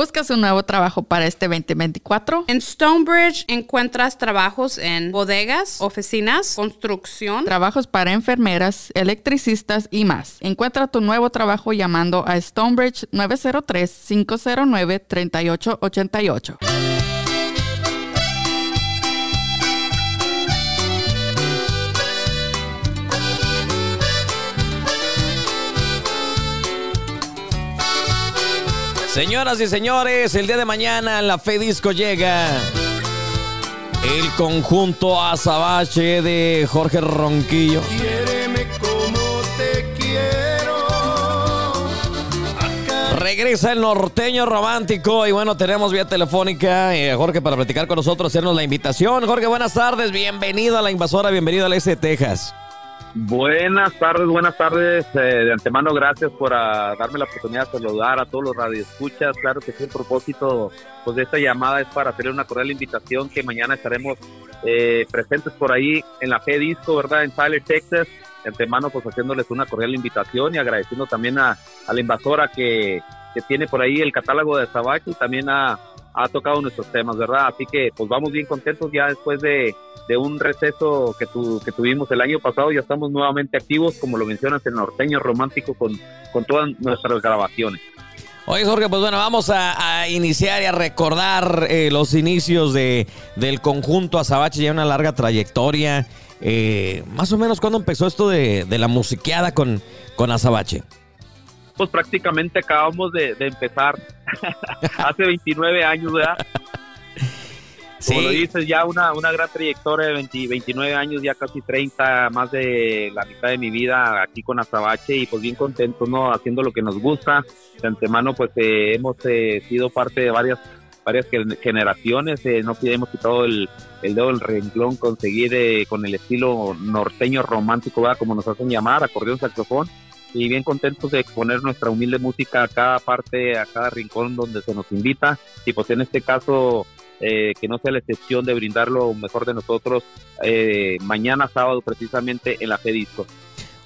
¿Buscas un nuevo trabajo para este 2024? En Stonebridge encuentras trabajos en bodegas, oficinas, construcción, trabajos para enfermeras, electricistas y más. Encuentra tu nuevo trabajo llamando a Stonebridge 903-509-3888. Señoras y señores, el día de mañana la Fe Disco llega. El conjunto Azabache de Jorge Ronquillo. como te quiero. Regresa el norteño romántico y bueno, tenemos vía telefónica eh, Jorge para platicar con nosotros, hacernos la invitación. Jorge, buenas tardes, bienvenido a la invasora, bienvenido al Este Texas. Buenas tardes, buenas tardes. Eh, de antemano, gracias por ah, darme la oportunidad de saludar a todos los radioescuchas. Claro que sí, el propósito pues, de esta llamada es para hacer una cordial invitación que mañana estaremos eh, presentes por ahí en la Fe Disco, ¿verdad? En Tyler, Texas. De antemano, pues haciéndoles una cordial invitación y agradeciendo también a, la invasora que, que, tiene por ahí el catálogo de Sabacho y también ha, ha tocado nuestros temas, ¿verdad? Así que pues vamos bien contentos ya después de de un receso que, que tuvimos el año pasado, ya estamos nuevamente activos, como lo mencionas, en Norteño Romántico con, con todas nuestras grabaciones. Oye Jorge, pues bueno, vamos a, iniciar y a recordar eh, los inicios de, del conjunto Azabache, ya una larga trayectoria. Eh, más o menos, ¿cuándo empezó esto de, la musiqueada con, con Azabache? Pues prácticamente acabamos de, de empezar hace 29 años, ¿verdad? Como lo dices, ya una, una gran trayectoria de 29 años, ya casi 30, más de la mitad de mi vida aquí con Azabache y pues bien contentos, ¿no? Haciendo lo que nos gusta. De antemano, pues eh, hemos eh, sido parte de varias varias generaciones, eh, no hemos quitado el, el dedo del renglón, conseguir con el estilo norteño romántico, ¿verdad? como nos hacen llamar, acordeón, saxofón, y bien contentos de exponer nuestra humilde música a cada parte, a cada rincón donde se nos invita, y pues en este caso eh, que no sea la excepción de brindar lo mejor de nosotros eh, mañana sábado precisamente en la Disco.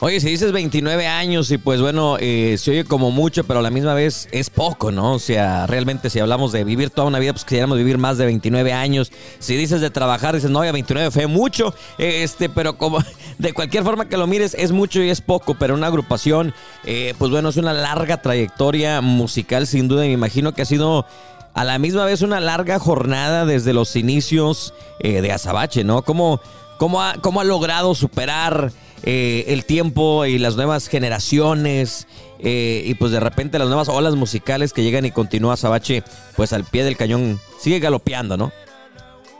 Oye, si dices 29 años y pues bueno, eh, se oye como mucho, pero a la misma vez es poco, ¿no? O sea, realmente si hablamos de vivir toda una vida, pues quisiéramos vivir más de 29 años. Si dices de trabajar, dices, no, ya 29 fue mucho, este, pero como de cualquier forma que lo mires, es mucho y es poco, pero una agrupación, pues bueno, es una larga trayectoria musical, sin duda, me imagino que ha sido a la misma vez una larga jornada desde los inicios eh, de Azabache, ¿no? ¿Cómo, cómo, ha, cómo ha logrado superar eh, el tiempo y las nuevas generaciones eh, y pues de repente las nuevas olas musicales que llegan y continúa Azabache pues al pie del cañón, sigue galopeando, ¿no?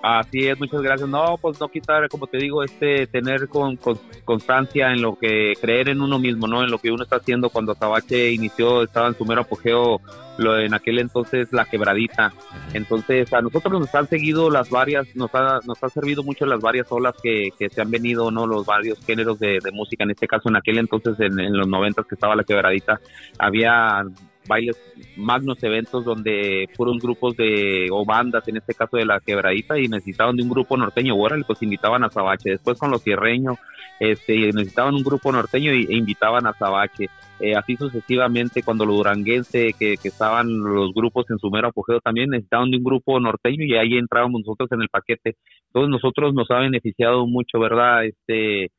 Así es, muchas gracias. No, pues no quitar, como te digo, este tener con, constancia en lo que creer en uno mismo, ¿no? En lo que uno está haciendo. Cuando Azabache inició, estaba en su mero apogeo, lo en aquel entonces la quebradita. Entonces, a nosotros nos han seguido las varias, nos ha, nos ha servido mucho las varias olas que, que se han venido, ¿no? Los varios géneros de, música. En este caso, en aquel entonces, en, en los noventas que estaba la quebradita, había bailes, magnos eventos donde fueron grupos de, o bandas, en este caso de la quebradita, y necesitaban de un grupo norteño, ahora pues invitaban a Sabache, después con los cierreños, este, necesitaban un grupo norteño e invitaban a Sabache, eh, así sucesivamente cuando los duranguense, que, que, estaban los grupos en su mero apogeo también necesitaban de un grupo norteño y ahí entrábamos nosotros en el paquete, entonces nosotros nos ha beneficiado mucho, ¿verdad? Este,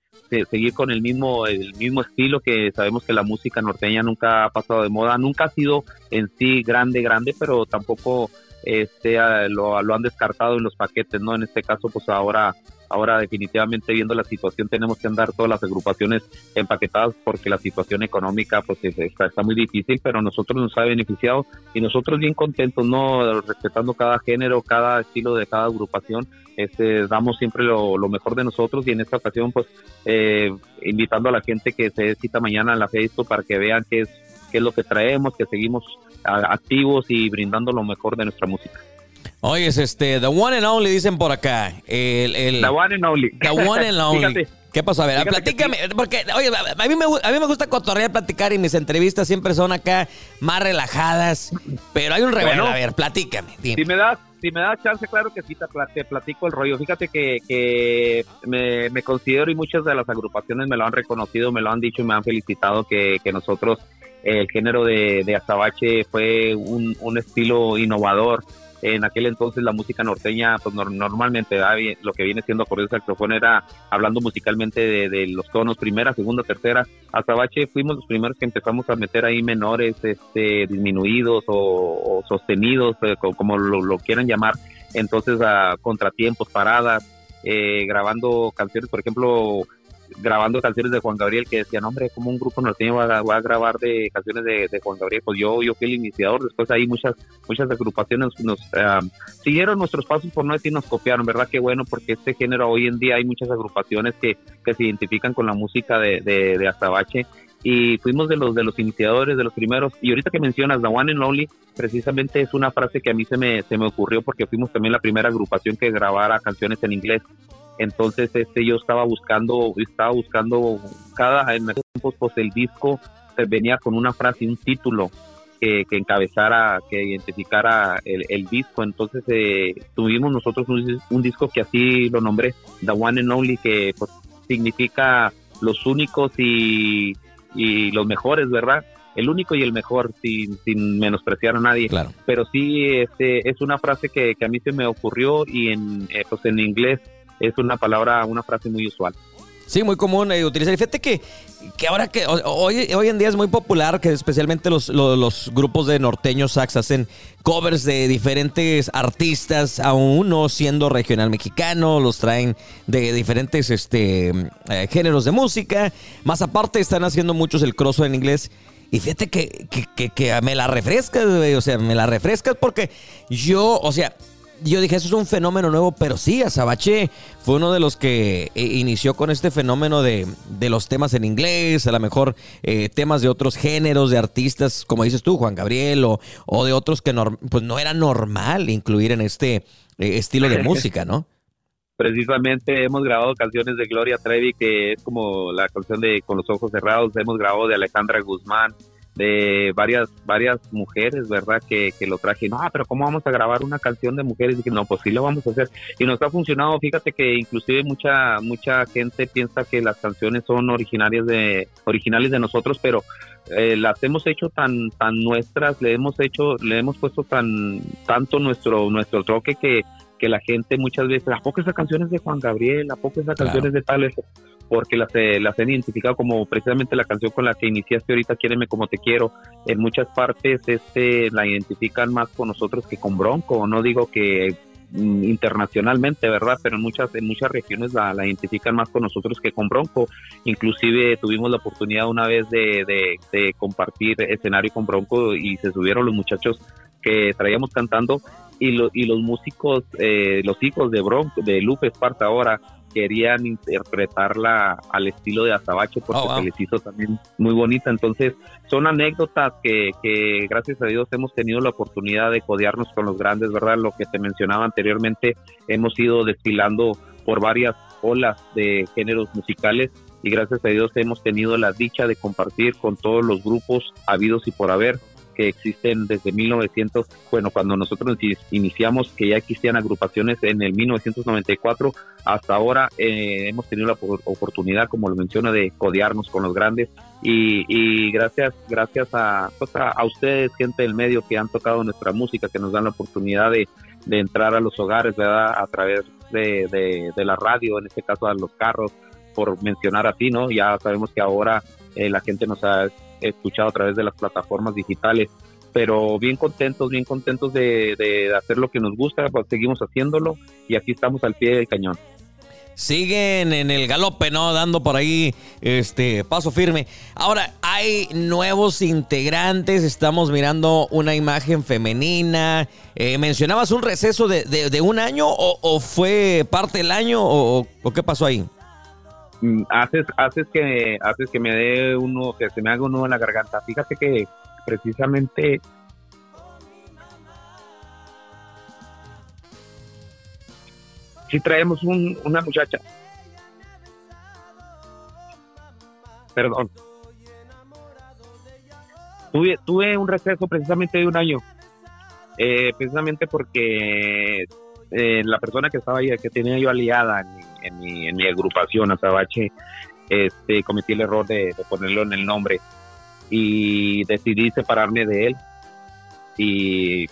seguir con el mismo, el mismo estilo que sabemos que la música norteña nunca ha pasado de moda, nunca ha sido en sí grande, grande, pero tampoco este, lo, han descartado en los paquetes, ¿no? En este caso, pues ahora Ahora definitivamente viendo la situación tenemos que andar todas las agrupaciones empaquetadas porque la situación económica pues está, muy difícil, pero nosotros nos ha beneficiado y nosotros bien contentos, ¿no? Respetando cada género, cada estilo de cada agrupación, este, damos siempre lo, mejor de nosotros y en esta ocasión pues eh, invitando a la gente que se cita mañana en la Facebook para que vean qué es, qué es lo que traemos, que seguimos activos y brindando lo mejor de nuestra música. Oye, es este, the one and only dicen por acá. El, el, the one and only. The one and only. ¿Qué pasó? A ver, platícame, porque, oye, a mí, me, a mí me gusta cotorrear, platicar y mis entrevistas siempre son acá más relajadas, pero hay un revelo. a ver, platícame. Si me das si me das chance, claro que sí, te, platico el rollo. Fíjate que, que me, me, considero y muchas de las agrupaciones me lo han reconocido, me lo han dicho y me han felicitado que, que nosotros el género de, azabache fue un, estilo innovador en aquel entonces la música norteña, pues normalmente lo que viene siendo acordeón saxofón era hablando musicalmente de, los tonos primera, segunda, tercera. Azabache fuimos los primeros que empezamos a meter ahí menores, este, disminuidos o, sostenidos, eh, como, lo, quieran llamar. Entonces a contratiempos, paradas, eh, grabando canciones, por ejemplo, grabando canciones de Juan Gabriel que decían, hombre, como un grupo norteño va, a, grabar de canciones de, Juan Gabriel, pues yo, yo fui el iniciador, después ahí muchas, muchas agrupaciones nos siguieron nuestros pasos, por no decir nos copiaron, ¿verdad? Qué bueno, porque este género hoy en día hay muchas agrupaciones que, que se identifican con la música de, de, de Azabache y fuimos de los de los iniciadores, de los primeros. Y ahorita que mencionas The One and Only, precisamente es una frase que a mí se me, se me ocurrió porque fuimos también la primera agrupación que grabara canciones en inglés. Entonces, este, yo estaba buscando, estaba buscando cada, en esos tiempos, pues el disco venía con una frase, un título que, que encabezara, que identificara el, disco. Entonces, eh, tuvimos nosotros un, disco que así lo nombré, The One and Only, que pues, significa los únicos y, y los mejores, ¿verdad? el único y el mejor sin, sin menospreciar a nadie. Claro. Pero sí, este, es una frase que, que a mí se me ocurrió y en, eh, pues en inglés es una palabra, una frase muy usual. Sí, muy común eh, utilizar. Y fíjate que, que ahora que hoy, hoy en día es muy popular que especialmente los, los, grupos de norteños sax hacen covers de diferentes artistas, aún no siendo regional mexicano, los traen de diferentes este, eh, géneros de música. Más aparte están haciendo muchos el cross en inglés. Y fíjate que, que, que me la refrescas, o sea, me la refrescas porque yo, o sea, yo dije, eso es un fenómeno nuevo, pero sí, Azabache fue uno de los que eh, inició con este fenómeno de, los temas en inglés, a lo mejor eh, temas de otros géneros, de artistas, como dices tú, Juan Gabriel, o, o de otros que pues no era normal incluir en este eh, estilo de música, ¿no? Precisamente hemos grabado canciones de Gloria Trevi, que es como la canción de Con los ojos cerrados, hemos grabado de Alejandra Guzmán, de varias varias mujeres, ¿verdad? Que, que lo traje, no, pero ¿cómo vamos a grabar una canción de mujeres? Y dije, no, pues sí lo vamos a hacer. Y nos ha funcionado, fíjate que inclusive mucha mucha gente piensa que las canciones son originarias de originales de nosotros, pero eh, las hemos hecho tan tan nuestras, le hemos hecho le hemos puesto tan tanto nuestro nuestro toque que que la gente muchas veces, ¿a poco esa canción es de Juan Gabriel? ¿A poco esa canción es de tal? Porque las, eh, las han identificado como precisamente la canción con la que iniciaste ahorita, Quiéreme como te quiero. En muchas partes este la identifican más con nosotros que con Bronco. No digo que mm, internacionalmente, ¿verdad? Pero en muchas en muchas regiones la, identifican más con nosotros que con Bronco. Inclusive tuvimos la oportunidad una vez de, de, compartir escenario con Bronco y se subieron los muchachos que traíamos cantando y, y los músicos, eh, los hijos de Bronco, de Lupe Esparta ahora, querían interpretarla al estilo de Azabache porque oh, se les hizo también muy bonita. Entonces, son anécdotas que, que, gracias a Dios hemos tenido la oportunidad de codearnos con los grandes, ¿verdad? Lo que te mencionaba anteriormente, hemos ido desfilando por varias olas de géneros musicales y gracias a Dios hemos tenido la dicha de compartir con todos los grupos habidos y por haber que existen desde 1900, bueno, cuando nosotros iniciamos, que ya existían agrupaciones en el 1994, hasta ahora eh, hemos tenido la oportunidad, como lo menciona, de codearnos con los grandes y, gracias gracias pues, a, a, ustedes, gente del medio que han tocado nuestra música, que nos dan la oportunidad de, entrar a los hogares, ¿verdad? A través de, de, la radio, en este caso a los carros, por mencionar así, ¿no? Ya sabemos que ahora eh, la gente nos ha escuchado a través de las plataformas digitales. Pero bien contentos, bien contentos de, hacer lo que nos gusta, pues seguimos haciéndolo y aquí estamos al pie del cañón siguen en el galope, ¿no? Dando por ahí este paso firme. Ahora, hay nuevos integrantes, estamos mirando una imagen femenina. Eh, ¿Mencionabas un receso de, un año o, fue parte del año o, qué pasó ahí? Mm, haces, haces que, haces que me dé uno, que se me haga uno en la garganta. Fíjate que precisamente si traemos un, una muchacha. Perdón. Tuve, tuve un receso precisamente de un año. Eh, precisamente porque eh, la persona que estaba ahí, que tenía yo aliada en mi, en mi, agrupación, Azabache, este, cometí el error de, ponerlo en el nombre. y decidí separarme de él y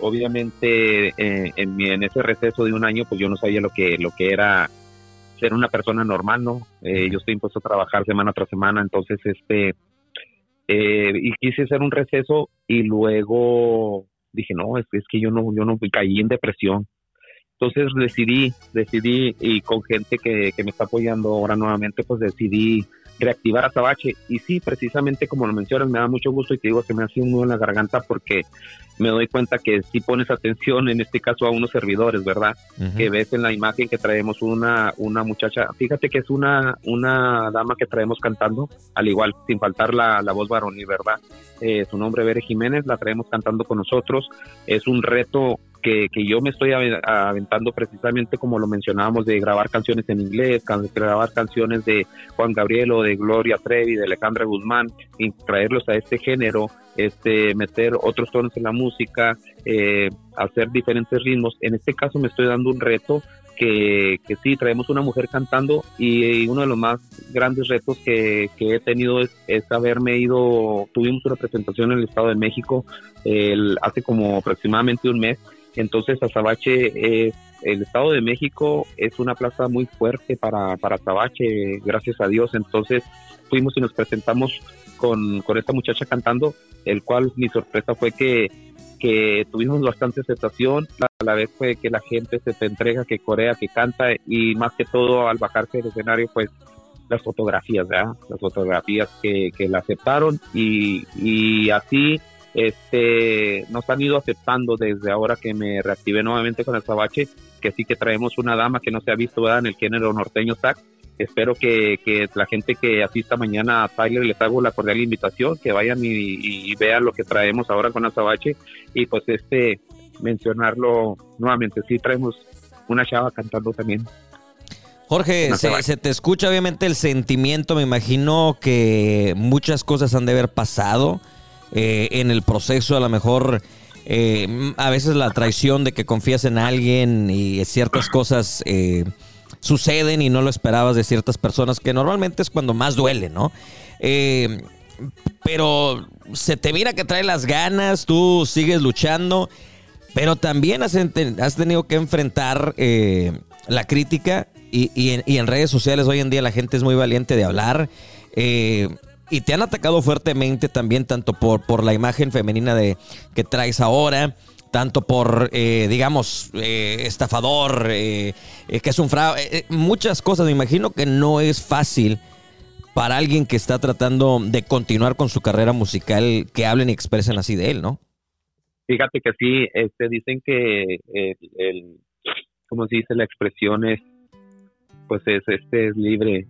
obviamente eh, en, mi, en ese receso de un año pues yo no sabía lo que lo que era ser una persona normal no eh, yo estoy impuesto a trabajar semana tras semana entonces este eh, y quise hacer un receso y luego dije no es, es que yo no yo no caí en depresión entonces decidí decidí y con gente que, que me está apoyando ahora nuevamente pues decidí reactivar a Tabache. Y sí, precisamente como lo mencionas, me da mucho gusto y te digo que me hace un nudo en la garganta porque me doy cuenta que si pones atención, en este caso a unos servidores, ¿verdad? Que ves en la imagen que traemos una, una muchacha, fíjate que es una, una dama que traemos cantando, al igual, sin faltar la, la voz varonil, ¿verdad? Eh, su nombre Bere Jiménez, la traemos cantando con nosotros. Es un reto que, que, yo me estoy aventando precisamente como lo mencionábamos de grabar canciones en inglés, grabar canciones de Juan Gabriel o de Gloria Trevi, de Alejandra Guzmán, y traerlos a este género, este, meter otros tonos en la música, eh, hacer diferentes ritmos. En este caso me estoy dando un reto que, que sí, traemos una mujer cantando y, uno de los más grandes retos que, que he tenido es, es, haberme ido, tuvimos una presentación en el Estado de México el, hace como aproximadamente un mes entonces, Azabache, el Estado de México es una plaza muy fuerte para, para Azabache, gracias a Dios. Entonces, fuimos y nos presentamos con, con esta muchacha cantando, el cual mi sorpresa fue que, que tuvimos bastante aceptación. A la vez fue que la gente se te entrega, que corea, que canta y más que todo al bajarse del escenario, pues las fotografías, ¿verdad? Las fotografías que, que la aceptaron y, y así este, nos han ido aceptando desde ahora que me reactivé nuevamente con el Sabache, que sí que traemos una dama que no se ha visto en el género norteño sax. Espero que, que, la gente que asista mañana a Tyler les hago la cordial invitación, que vayan y, vean lo que traemos ahora con el Sabache y pues este mencionarlo nuevamente. Sí traemos una chava cantando también. Jorge, se, se, te escucha obviamente el sentimiento, me imagino que muchas cosas han de haber pasado eh, en el proceso, a lo mejor eh, a veces la traición de que confías en alguien y ciertas cosas eh, suceden y no lo esperabas de ciertas personas, que normalmente es cuando más duele, ¿no? pero se te mira que trae las ganas, tú sigues luchando, pero también has, tenido que enfrentar la crítica y, en, redes sociales hoy en día la gente es muy valiente de hablar. Eh, y te han atacado fuertemente también, tanto por, por la imagen femenina de que traes ahora, tanto por, eh, digamos, eh, estafador, eh, que es un fraude, muchas cosas. Me imagino que no es fácil para alguien que está tratando de continuar con su carrera musical que hablen y expresen así de él, ¿no? Fíjate que sí, este, dicen que el, el como se dice, la expresión es, pues es, este es libre,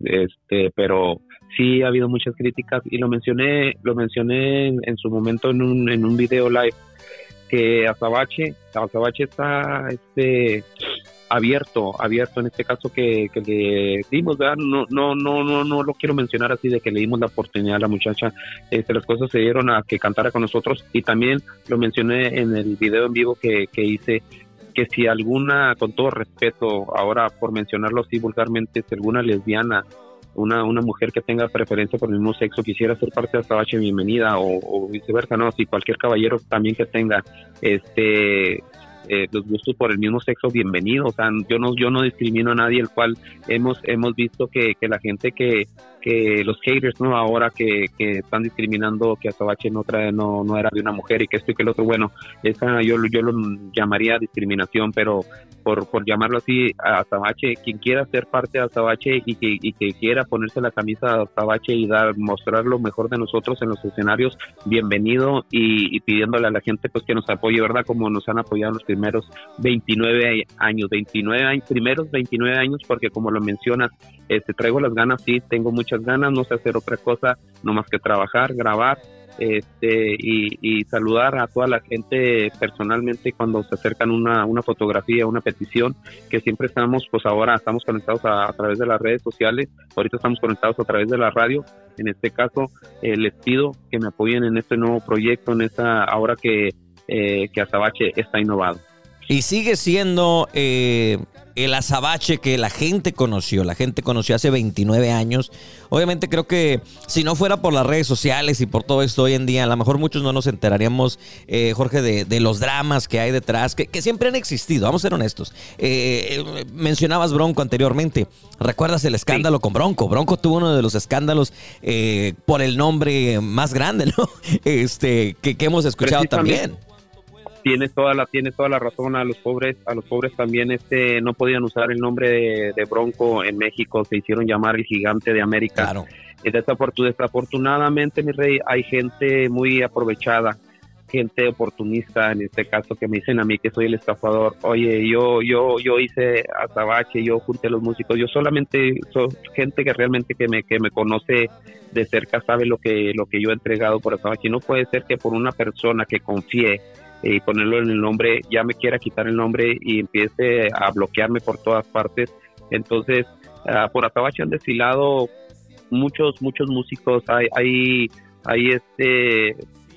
este, pero sí ha habido muchas críticas y lo mencioné, lo mencioné en, su momento en un, en un video live que Azabache, Azabache está este abierto, abierto en este caso que, que le dimos, ¿verdad? No, no, no, no, no lo quiero mencionar así de que le dimos la oportunidad a la muchacha, este, las cosas se dieron a que cantara con nosotros y también lo mencioné en el video en vivo que, que hice que si alguna, con todo respeto, ahora por mencionarlo así vulgarmente, si alguna lesbiana una, una mujer que tenga preferencia por el mismo sexo quisiera ser parte de Azabache, bienvenida, o, o viceversa, ¿no? Si cualquier caballero también que tenga este eh, los gustos por el mismo sexo, bienvenido. O sea, yo no, yo no discrimino a nadie, el cual hemos, hemos visto que, que la gente que, que los haters, ¿no? Ahora que, que están discriminando que Azabache no, trae, no, no era de una mujer y que esto y que el otro, bueno, esa yo, yo lo llamaría discriminación, pero por, por llamarlo así, Azabache, quien quiera ser parte de Azabache y que, y que quiera ponerse la camisa de Azabache y dar, mostrar lo mejor de nosotros en los escenarios, bienvenido y, y pidiéndole a la gente pues que nos apoye, ¿verdad? Como nos han apoyado los primeros 29 años, 29 años, primeros 29 años, porque como lo mencionas, este, traigo las ganas, sí, tengo muchas ganas, no sé hacer otra cosa, no más que trabajar, grabar, este, y, saludar a toda la gente personalmente cuando se acercan una, una fotografía, una petición, que siempre estamos, pues ahora estamos conectados a, través de las redes sociales, ahorita estamos conectados a través de la radio, en este caso eh, les pido que me apoyen en este nuevo proyecto, en esta, ahora que, eh, que Azabache está innovado. Y sigue siendo eh, el azabache que la gente conoció, la gente conoció hace 29 años. Obviamente creo que si no fuera por las redes sociales y por todo esto hoy en día, a lo mejor muchos no nos enteraríamos, eh, Jorge, de, los dramas que hay detrás, que, siempre han existido, vamos a ser honestos. Eh, eh, mencionabas Bronco anteriormente, ¿recuerdas el escándalo con Bronco? Bronco tuvo uno de los escándalos por el nombre más grande, ¿no? Este, que, que hemos escuchado también tienes toda la tienes toda la razón a los pobres a los pobres también este no podían usar el nombre de, Bronco en México se hicieron llamar el gigante de América. Claro. y desafortunadamente mi rey hay gente muy aprovechada gente oportunista en este caso que me dicen a mí que soy el estafador. Oye yo yo yo hice azabache yo junté a los músicos yo solamente soy gente que realmente que me que me conoce de cerca sabe lo que lo que yo he entregado por azabache. No puede ser que por una persona que confíe y ponerlo en el nombre, ya me quiera quitar el nombre y empiece a bloquearme por todas partes. Entonces, ah, por Atabache han desfilado muchos, muchos músicos. Hay, hay, hay este,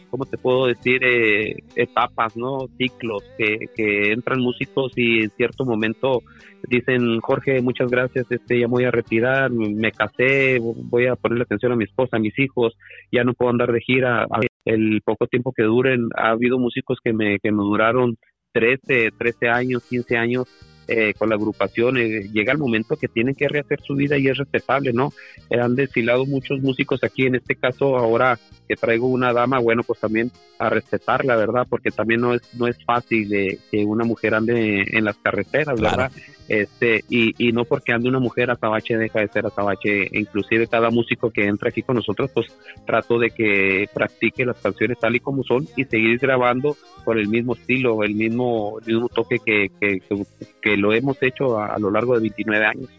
¿cómo te puedo decir? Eh, etapas, ¿no? Ciclos que, que entran músicos y en cierto momento dicen, Jorge, muchas gracias, este, ya me voy a retirar, me casé, voy a ponerle atención a mi esposa, a mis hijos, ya no puedo andar de gira. El poco tiempo que duren, ha habido músicos que me, que me duraron 13, 13 años, 15 años eh, con la agrupación, eh, llega el momento que tienen que rehacer su vida y es respetable, ¿no? Eh, han desfilado muchos músicos aquí, en este caso ahora que traigo una dama, bueno, pues también a respetarla, ¿verdad? Porque también no es, no es fácil que una mujer ande en las carreteras, ¿verdad? Este, y, y no porque ande una mujer azabache deja de ser azabache, inclusive cada músico que entra aquí con nosotros, pues trato de que practique las canciones tal y como son y seguir grabando con el mismo estilo, el mismo, mismo toque que, que, lo hemos hecho a, lo largo de 29 años.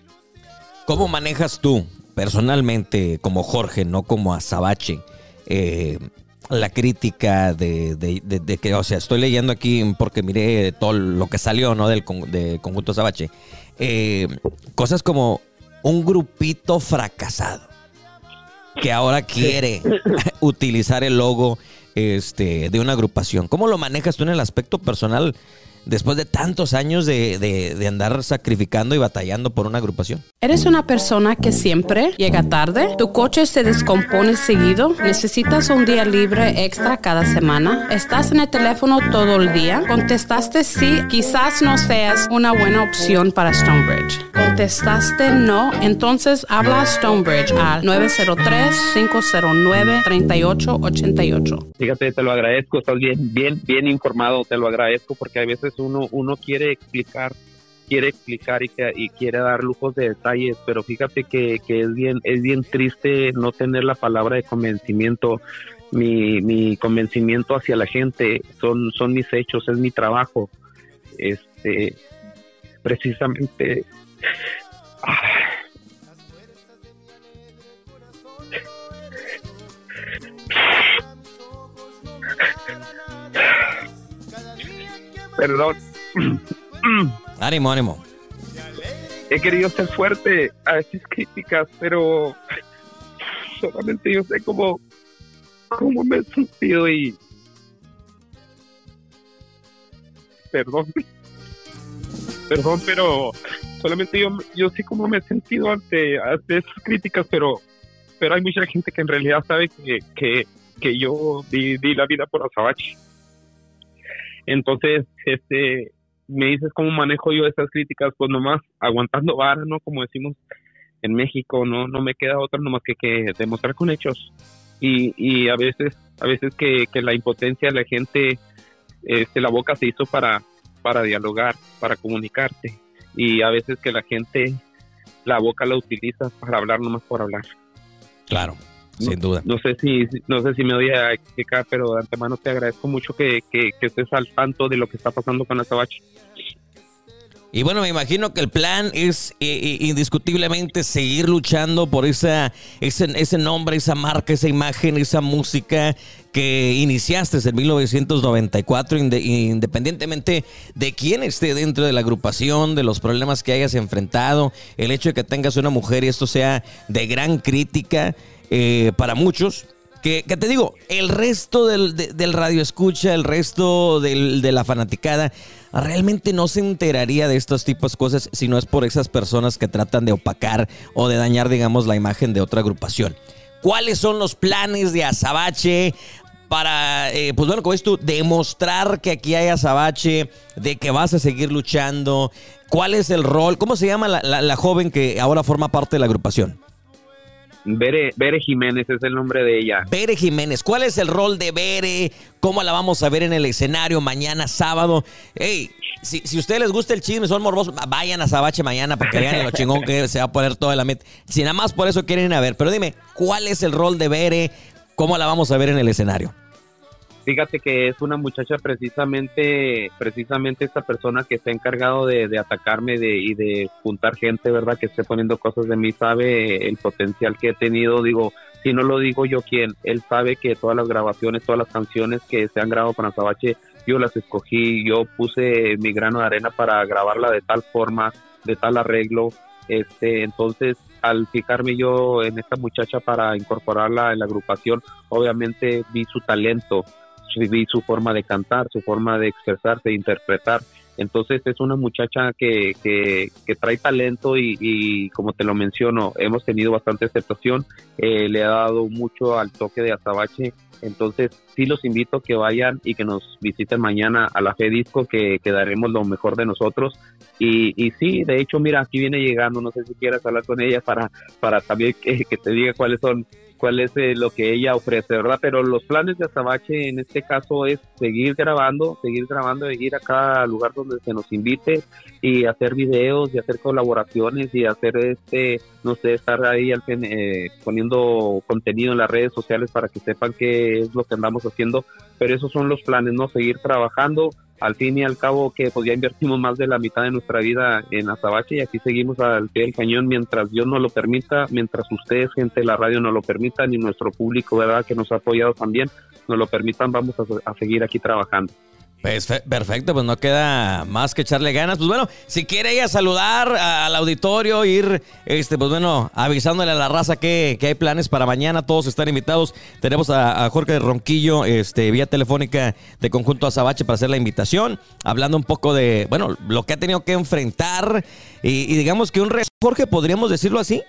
¿Cómo manejas tú personalmente como Jorge, no como azabache? Eh, la crítica de, de, que, o sea, estoy leyendo aquí porque miré todo lo que salió, ¿no? Del de conjunto Sabache. Eh, cosas como un grupito fracasado que ahora quiere utilizar el logo este, de una agrupación. ¿Cómo lo manejas tú en el aspecto personal después de tantos años de, de, andar sacrificando y batallando por una agrupación? ¿Eres una persona que siempre llega tarde? ¿Tu coche se descompone seguido? ¿Necesitas un día libre extra cada semana? ¿Estás en el teléfono todo el día? ¿Contestaste sí? Quizás no seas una buena opción para Stonebridge. ¿Contestaste no? Entonces habla a Stonebridge al 903-509-3888. Fíjate, te lo agradezco, estás bien, bien, bien informado, te lo agradezco porque a veces uno, uno quiere explicar quiere explicar y, y, quiere dar lujos de detalles, pero fíjate que, es bien es bien triste no tener la palabra de convencimiento. Mi, mi convencimiento hacia la gente son, son mis hechos, es mi trabajo. Este, precisamente. Perdón. Ánimo, ánimo. He querido ser fuerte a esas críticas, pero solamente yo sé cómo, cómo me he sentido y... Perdón. Perdón, pero solamente yo, yo sé cómo me he sentido ante, ante esas críticas, pero, pero hay mucha gente que en realidad sabe que, que, que yo di, di la vida por Azabache. Entonces, este, me dices cómo manejo yo esas críticas, pues nomás aguantando vara, ¿no? Como decimos en México, no no me queda otra nomás que, que demostrar con hechos. Y, y a veces a veces que, que la impotencia de la gente, este, la boca se hizo para, para dialogar, para comunicarte. Y a veces que la gente, la boca la utiliza para hablar nomás por hablar. Claro. Sin duda. No sé si no sé si me voy a explicar, pero de antemano te agradezco mucho que, que, estés al tanto de lo que está pasando con Azabache. Y bueno, me imagino que el plan es eh, eh, indiscutiblemente seguir luchando por esa, ese, ese nombre, esa marca, esa imagen, esa música que iniciaste en 1994, independientemente de quién esté dentro de la agrupación, de los problemas que hayas enfrentado, el hecho de que tengas una mujer y esto sea de gran crítica. Eh, para muchos, Que, te digo, el resto del, del radio escucha, el resto de la fanaticada, realmente no se enteraría de estos tipos de cosas si no es por esas personas que tratan de opacar o de dañar, digamos, la imagen de otra agrupación. ¿Cuáles son los planes de Azabache para, eh, pues bueno, como es tú, demostrar que aquí hay azabache, de que vas a seguir luchando? ¿Cuál es el rol? ¿Cómo se llama la, la joven que ahora forma parte de la agrupación? Bere, Bere Jiménez es el nombre de ella. Bere Jiménez, ¿cuál es el rol de Bere? ¿Cómo la vamos a ver en el escenario mañana sábado? Hey, si, si a ustedes les gusta el chisme, son morbosos, vayan a Sabache mañana porque vean lo chingón que se va a poner todo la mente. Si nada más por eso quieren ir a ver. Pero dime, ¿cuál es el rol de Bere? ¿Cómo la vamos a ver en el escenario? Fíjate que es una muchacha precisamente, precisamente esta persona que está encargado de, atacarme de, y de juntar gente, ¿verdad? Que esté poniendo cosas de mí, sabe el potencial que he tenido. Digo, si no lo digo yo, ¿quién? Él sabe que todas las grabaciones, todas las canciones que se han grabado para Sabache, yo las escogí, yo puse mi grano de arena para grabarla de tal forma, de tal arreglo. Este, entonces, al fijarme yo en esta muchacha para incorporarla en la agrupación, obviamente vi su talento, su forma de cantar, su forma de expresarse, de interpretar. Entonces es una muchacha que, que, trae talento y, como te lo menciono, hemos tenido bastante aceptación, eh, le ha dado mucho al toque de Azabache. Entonces sí los invito a que vayan y que nos visiten mañana a la Fe Disco, que, que daremos lo mejor de nosotros. Y, y sí, de hecho, mira, aquí viene llegando, no sé si quieras hablar con ella para, para también que, que te diga cuáles son cuál es eh, lo que ella ofrece, ¿verdad? Pero los planes de Azabache en este caso es seguir grabando, seguir grabando, ir a cada lugar donde se nos invite y hacer videos y hacer colaboraciones y hacer este, no sé, estar ahí eh, poniendo contenido en las redes sociales para que sepan qué es lo que andamos haciendo. Pero esos son los planes, ¿no? Seguir trabajando al fin y al cabo que pues ya invertimos más de la mitad de nuestra vida en Azabache y aquí seguimos al pie del cañón mientras Dios nos lo permita, mientras ustedes, gente de la radio, nos lo permitan y nuestro público, ¿verdad?, que nos ha apoyado también, nos lo permitan, vamos a seguir aquí trabajando. Pues perfecto, pues no queda más que echarle ganas. Pues bueno, si quiere ella saludar al auditorio, ir, este, pues bueno, avisándole a la raza que, hay planes para mañana, todos están invitados. Tenemos a, Jorge Ronquillo, este, vía telefónica de Conjunto Azabache para hacer la invitación, hablando un poco de, bueno, lo que ha tenido que enfrentar y, y digamos que un Jorge, podríamos decirlo así.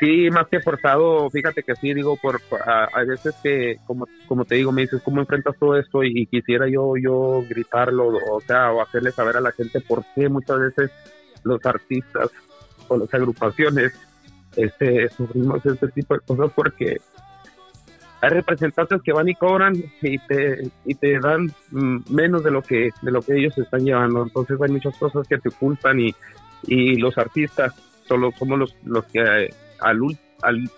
Sí, más que forzado, fíjate que sí, digo, por, a, veces que, como, como te digo, me dices, ¿cómo enfrentas todo esto? Y, quisiera yo yo gritarlo, o sea, o hacerle saber a la gente por qué muchas veces los artistas o las agrupaciones este, sufrimos este tipo de cosas porque hay representantes que van y cobran y te, y te dan mm, menos de lo que de lo que ellos están llevando. Entonces hay muchas cosas que te ocultan y, y los artistas solo somos los, los que al,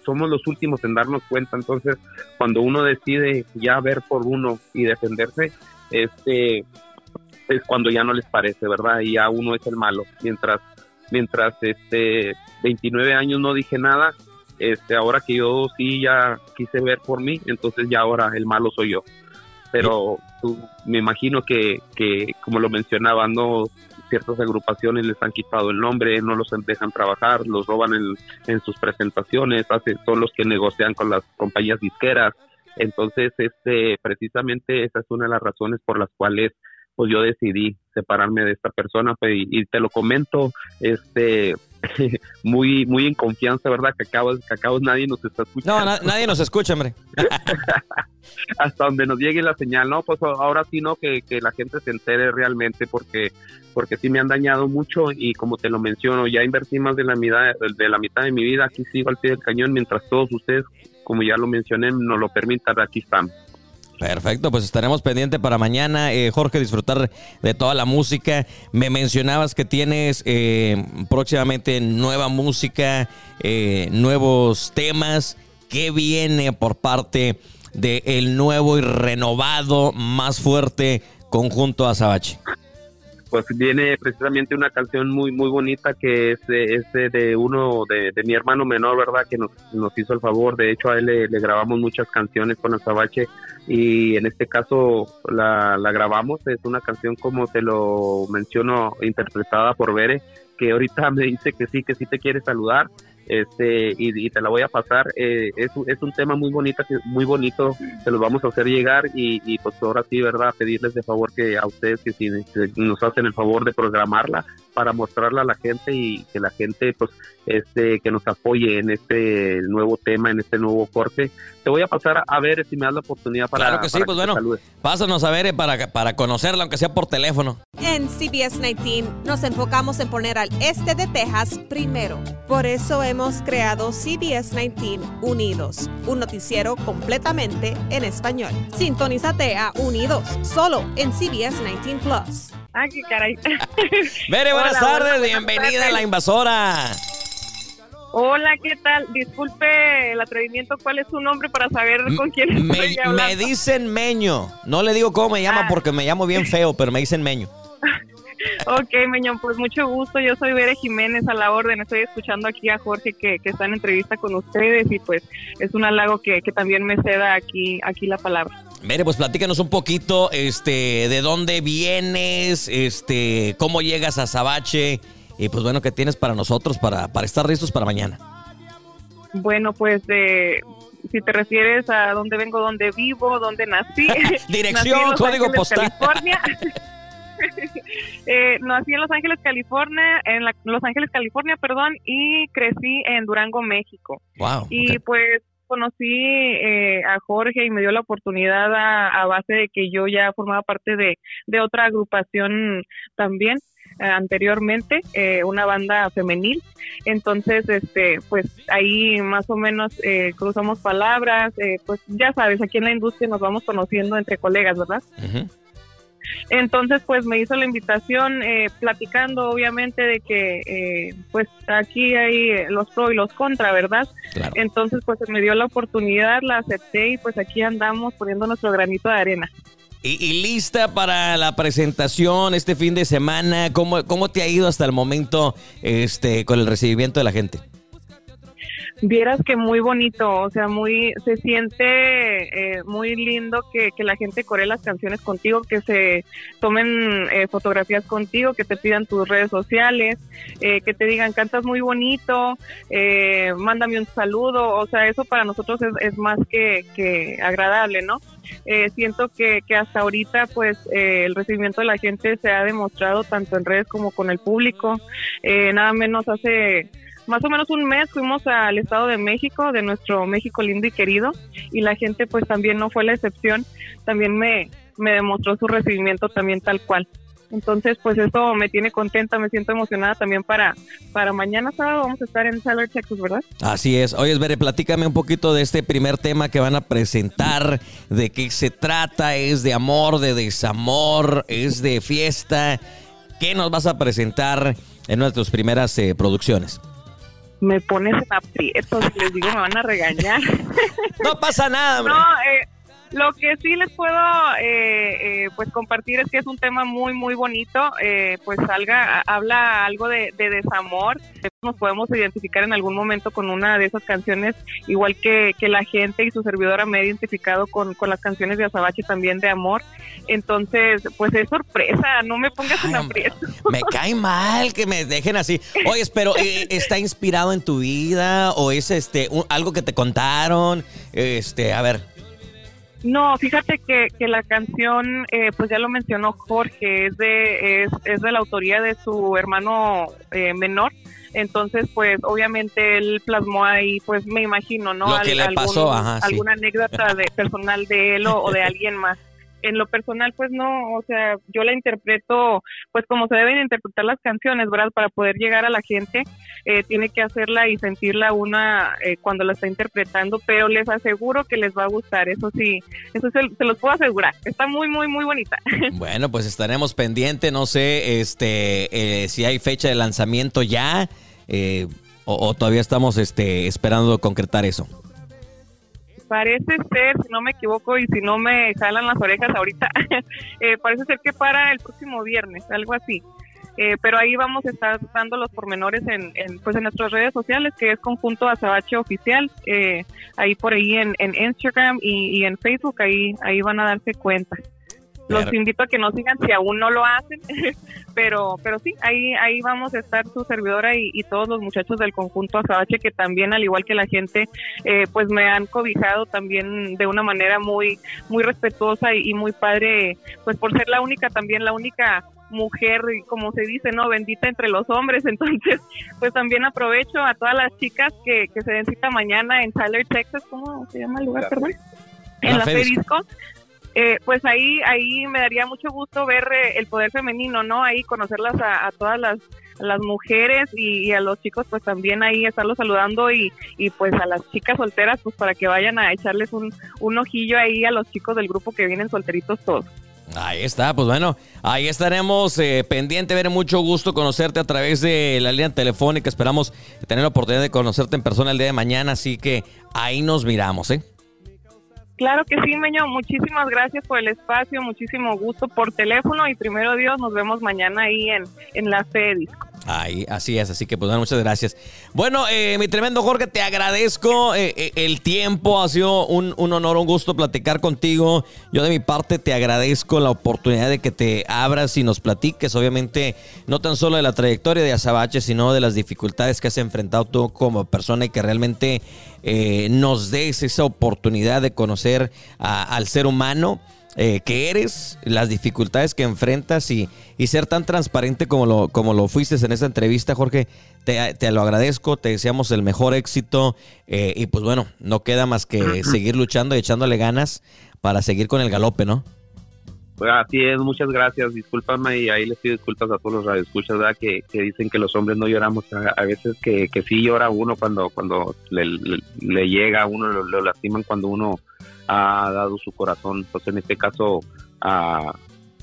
somos los últimos en darnos cuenta. Entonces, cuando uno decide ya ver por uno y defenderse, este es cuando ya no les parece, ¿verdad? Y ya uno es el malo. Mientras, mientras este 29 años no dije nada, este ahora que yo sí ya quise ver por mí, entonces ya ahora el malo soy yo. Pero tú, me imagino que, que, como lo mencionaba, no ciertas agrupaciones les han quitado el nombre, no los dejan trabajar, los roban en, sus presentaciones, son los que negocian con las compañías disqueras. Entonces, este, precisamente esa es una de las razones por las cuales pues yo decidí separarme de esta persona pues, y, te lo comento este muy muy en confianza verdad que acabas que acabas nadie nos está escuchando. no nadie nos escucha hombre. Hasta donde nos llegue la señal no pues ahora sí no que, que, la gente se entere realmente porque porque sí me han dañado mucho y como te lo menciono ya invertí más de la mitad de la mitad de mi vida aquí sigo al pie del cañón mientras todos ustedes como ya lo mencioné nos lo permitan aquí estamos Perfecto, pues estaremos pendientes para mañana, eh, Jorge, disfrutar de toda la música. Me mencionabas que tienes eh, próximamente nueva música, eh, nuevos temas. ¿Qué viene por parte del nuevo y renovado, más fuerte conjunto Azabache? pues viene precisamente una canción muy muy bonita que es, de uno de, mi hermano menor, ¿verdad? Que nos, nos hizo el favor. De hecho, a él le, grabamos muchas canciones con Azabache y en este caso la, la, grabamos. Es una canción, como te lo menciono, interpretada por Bere, que ahorita me dice que sí, que sí te quiere saludar este y, te la voy a pasar. Eh, es, es, un tema muy bonito, muy bonito, se los vamos a hacer llegar y, y, pues ahora sí, ¿verdad? Pedirles de favor que a ustedes que si nos hacen el favor de programarla para mostrarla a la gente y que la gente pues este que nos apoye en este nuevo tema, en este nuevo corte. Te voy a pasar a ver si me das la oportunidad para Claro que sí, pues bueno, pásanos a ver para, para conocerla, aunque sea por teléfono. En CBS 19 nos enfocamos en poner al este de Texas primero. Por eso hemos creado CBS 19 Unidos, un noticiero completamente en español. Sintonízate a Unidos, solo en CBS 19 Plus. Ah, qué caray. Mere, buenas tardes, bienvenida a la invasora. Hola, ¿qué tal? Disculpe el atrevimiento, ¿cuál es su nombre para saber con quién me, estoy hablando? Me dicen Meño. No le digo cómo me llama ah. porque me llamo bien feo, pero me dicen Meño. ok, Meño, pues mucho gusto. Yo soy Bere Jiménez a la orden. Estoy escuchando aquí a Jorge que, está en entrevista con ustedes y pues es un halago que, que también me ceda aquí, aquí la palabra. Mere, pues platícanos un poquito, este, de dónde vienes, este, cómo llegas a Sabache y pues bueno, ¿qué tienes para nosotros para, para estar listos para mañana? Bueno, pues eh, si te refieres a dónde vengo, dónde vivo, dónde nací. Dirección, código postal. California. eh, nací en Los Ángeles, California, en Los Ángeles, California, perdón, y crecí en Durango, México. Wow. Y pues conocí eh, a Jorge y me dio la oportunidad a, base de que yo ya formaba parte de, otra agrupación también eh, anteriormente, eh, una banda femenil. Entonces, este, pues ahí más o menos cruzamos palabras, pues ya sabes, aquí en la industria nos vamos conociendo entre colegas, ¿verdad? Entonces, pues me hizo la invitación, eh, platicando obviamente de que, eh, pues aquí hay los pro y los contra, ¿verdad? Entonces, pues me dio la oportunidad, la acepté y pues aquí andamos poniendo nuestro granito de arena. Y, lista para la presentación este fin de semana. ¿Cómo, ¿Cómo te ha ido hasta el momento este, con el recibimiento de la gente? Vieras que muy bonito, o sea, muy, se siente eh, muy lindo que, la gente coree las canciones contigo, que se tomen eh, fotografías contigo, que te pidan tus redes sociales, eh, que te digan cantas muy bonito, mándame un saludo, o sea, eso para nosotros es, más que, que, agradable, ¿no? siento que, que hasta ahorita, pues, el recibimiento de la gente se ha demostrado tanto en redes como con el público, nada menos hace más o menos un mes fuimos al Estado de México, de nuestro México lindo y querido, y la gente pues también no fue la excepción, también me, me demostró su recibimiento también tal cual. Entonces, pues eso me tiene contenta, me siento emocionada también para, para mañana sábado vamos a estar en Salar, Texas, ¿verdad? Así es. Oye, Bere, platícame un poquito de este primer tema que van a presentar, de qué se trata, es de amor, de desamor, es de fiesta. ¿Qué nos vas a presentar en nuestras primeras eh, producciones? Me pones en aprietos y les digo me van a regañar. No pasa nada, hombre. No, eh, lo que sí les puedo eh, eh, pues compartir es que es un tema muy muy bonito, eh, pues salga, habla algo de, desamor, nos podemos identificar en algún momento con una de esas canciones, igual que, la gente y su servidora me ha identificado con, las canciones de Azabache también de amor, entonces pues es sorpresa, no me pongas en aprieto. Me cae mal que me dejen así. Oye, pero ¿está inspirado en tu vida o es este algo que te contaron? Este, a ver. No, fíjate que, que la canción, eh, pues ya lo mencionó Jorge, es de, es, es de la autoría de su hermano eh, menor. Entonces, pues obviamente él plasmó ahí, pues me imagino, ¿no? Lo que le pasó, ajá, Alguna anécdota de, personal de él o de alguien más en lo personal, pues no, o sea, yo la interpreto, pues como se deben interpretar las canciones, ¿verdad? Para poder llegar a la gente, eh, tiene que hacerla y sentirla una eh, cuando la está interpretando, pero les aseguro que les va a gustar, eso sí, eso se, los puedo asegurar, está muy, muy, muy bonita. Bueno, pues estaremos pendientes, no sé, este, eh, si hay fecha de lanzamiento ya, o, o, todavía estamos, este, esperando concretar eso parece ser, si no me equivoco y si no me jalan las orejas ahorita, eh, parece ser que para el próximo viernes, algo así. Eh, pero ahí vamos a estar dando los pormenores en, pues en nuestras redes sociales, que es Conjunto Azabache Oficial, eh, ahí por ahí en, Instagram y, en Facebook, ahí, ahí van a darse cuenta. Los invito a que nos sigan si aún no lo hacen, pero pero sí, ahí ahí vamos a estar su servidora y, y todos los muchachos del conjunto Azabache que también al igual que la gente eh, pues me han cobijado también de una manera muy muy respetuosa y, y muy padre pues por ser la única también la única mujer como se dice no bendita entre los hombres. Entonces pues también aprovecho a todas las chicas que, que se den cita mañana en Tyler Texas ¿cómo se llama el lugar perdón? en La la Fedisco. Fedisco eh, pues ahí ahí me daría mucho gusto ver eh, el poder femenino, ¿no? Ahí conocerlas a, a todas las, a las mujeres y, a los chicos, pues también ahí estarlos saludando y, y pues a las chicas solteras, pues para que vayan a echarles un, un ojillo ahí a los chicos del grupo que vienen solteritos todos. Ahí está, pues bueno, ahí estaremos eh, pendiente, ver mucho gusto conocerte a través de la línea telefónica. Esperamos tener la oportunidad de conocerte en persona el día de mañana, así que ahí nos miramos, ¿eh? Claro que sí, Meño, muchísimas gracias por el espacio, muchísimo gusto por teléfono y primero Dios, nos vemos mañana ahí en, en la Fedisco. Ahí, así es, así que pues bueno, muchas gracias. Bueno, eh, mi tremendo Jorge, te agradezco eh, eh, el tiempo, ha sido un, un honor, un gusto platicar contigo. Yo de mi parte te agradezco la oportunidad de que te abras y nos platiques, obviamente, no tan solo de la trayectoria de Azabache, sino de las dificultades que has enfrentado tú como persona y que realmente eh, nos des esa oportunidad de conocer al ser humano eh, que eres, las dificultades que enfrentas y, y ser tan transparente como lo, como lo fuiste en esta entrevista, Jorge. Te, te lo agradezco, te deseamos el mejor éxito eh, y pues bueno, no queda más que seguir luchando y echándole ganas para seguir con el galope, ¿no? Pues así es, muchas gracias, discúlpame y ahí les pido disculpas a todos los radioescuchas, ¿verdad? Que, que dicen que los hombres no lloramos, a, veces que, que sí llora uno cuando cuando le, le- le llega a uno, lo, lo lastiman cuando uno ha dado su corazón, pues en este caso a,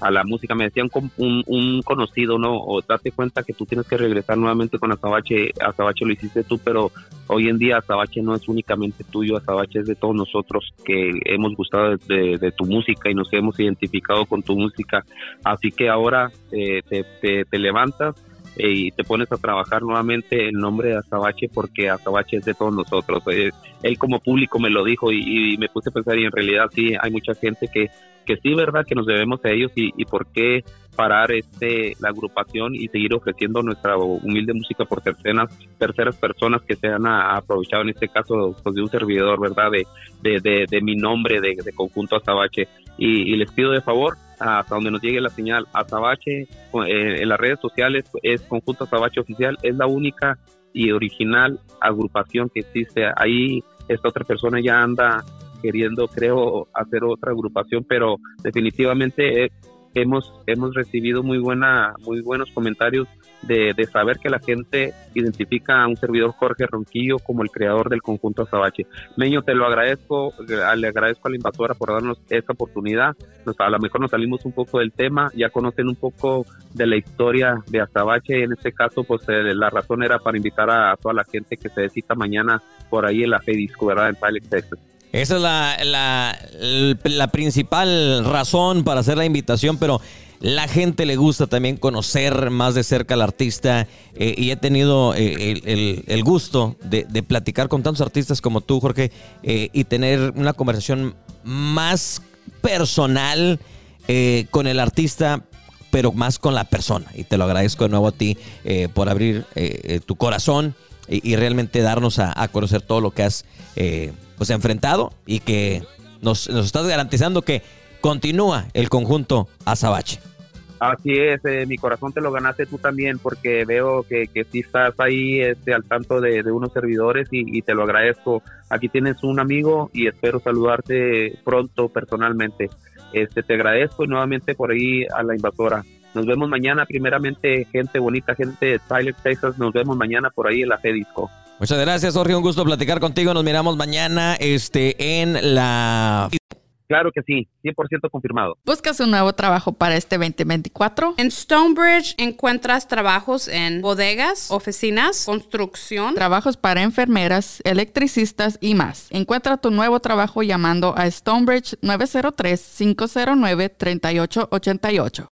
a la música, me decía un, conocido, ¿no? O date cuenta que tú tienes que regresar nuevamente con Azabache, Azabache lo hiciste tú, pero hoy en día Azabache no es únicamente tuyo, Azabache es de todos nosotros que hemos gustado de, tu música y nos hemos identificado con tu música. Así que ahora eh, te, te- te levantas y te pones a trabajar nuevamente en nombre de Azabache porque Azabache es de todos nosotros. Eh, él como público me lo dijo y, y me puse a pensar y en realidad sí, hay mucha gente que, que sí, ¿verdad? Que nos debemos a ellos y, y por qué parar este la agrupación y seguir ofreciendo nuestra humilde música por terceras terceras personas que se han aprovechado en este caso pues, de un servidor verdad de, de, de, de mi nombre de, de conjunto Azabache y, y les pido de favor hasta donde nos llegue la señal. Azabache eh, en las redes sociales es conjunto Azabache oficial es la única y original agrupación que existe. Ahí esta otra persona ya anda queriendo creo hacer otra agrupación pero definitivamente eh, hemos hemos recibido muy buena muy buenos comentarios de, de saber que la gente identifica a un servidor Jorge Ronquillo como el creador del conjunto Azabache. Meño, te lo agradezco, eh, le agradezco a la invasora por darnos esta oportunidad. Nos, a lo mejor nos salimos un poco del tema, ya conocen un poco de la historia de Azabache. En este caso, pues eh, la razón era para invitar a, a toda la gente que se cita mañana por ahí en la Fedisco, ¿verdad? En Pilot, Texas. Esa es la, la, la principal razón para hacer la invitación, pero la gente le gusta también conocer más de cerca al artista eh, y he tenido eh, el, gusto de, platicar con tantos artistas como tú, Jorge, eh, y tener una conversación más personal con el artista, pero más con la persona. Y te lo agradezco de nuevo a ti por abrir tu corazón y, realmente darnos a, conocer todo lo que has pues enfrentado y que nos, nos estás garantizando que continúa el conjunto Azabache. Así es, eh, mi corazón te lo ganaste tú también porque veo que, que sí estás ahí este, al tanto de, de unos servidores y, y te lo agradezco. Aquí tienes un amigo y espero saludarte pronto personalmente. Este, te agradezco y nuevamente por ahí a la invasora. Nos vemos mañana, primeramente, gente bonita, gente de Tyler, Texas. Nos vemos mañana por ahí en la G-Disco. Muchas gracias, Jorge. Un gusto platicar contigo. Nos miramos mañana este, en la... Claro que sí, 100% confirmado. ¿Buscas un nuevo trabajo para este 2024? En Stonebridge encuentras trabajos en bodegas, oficinas, construcción. Trabajos para enfermeras, electricistas y más. Encuentra tu nuevo trabajo llamando a Stonebridge 903-509-3888.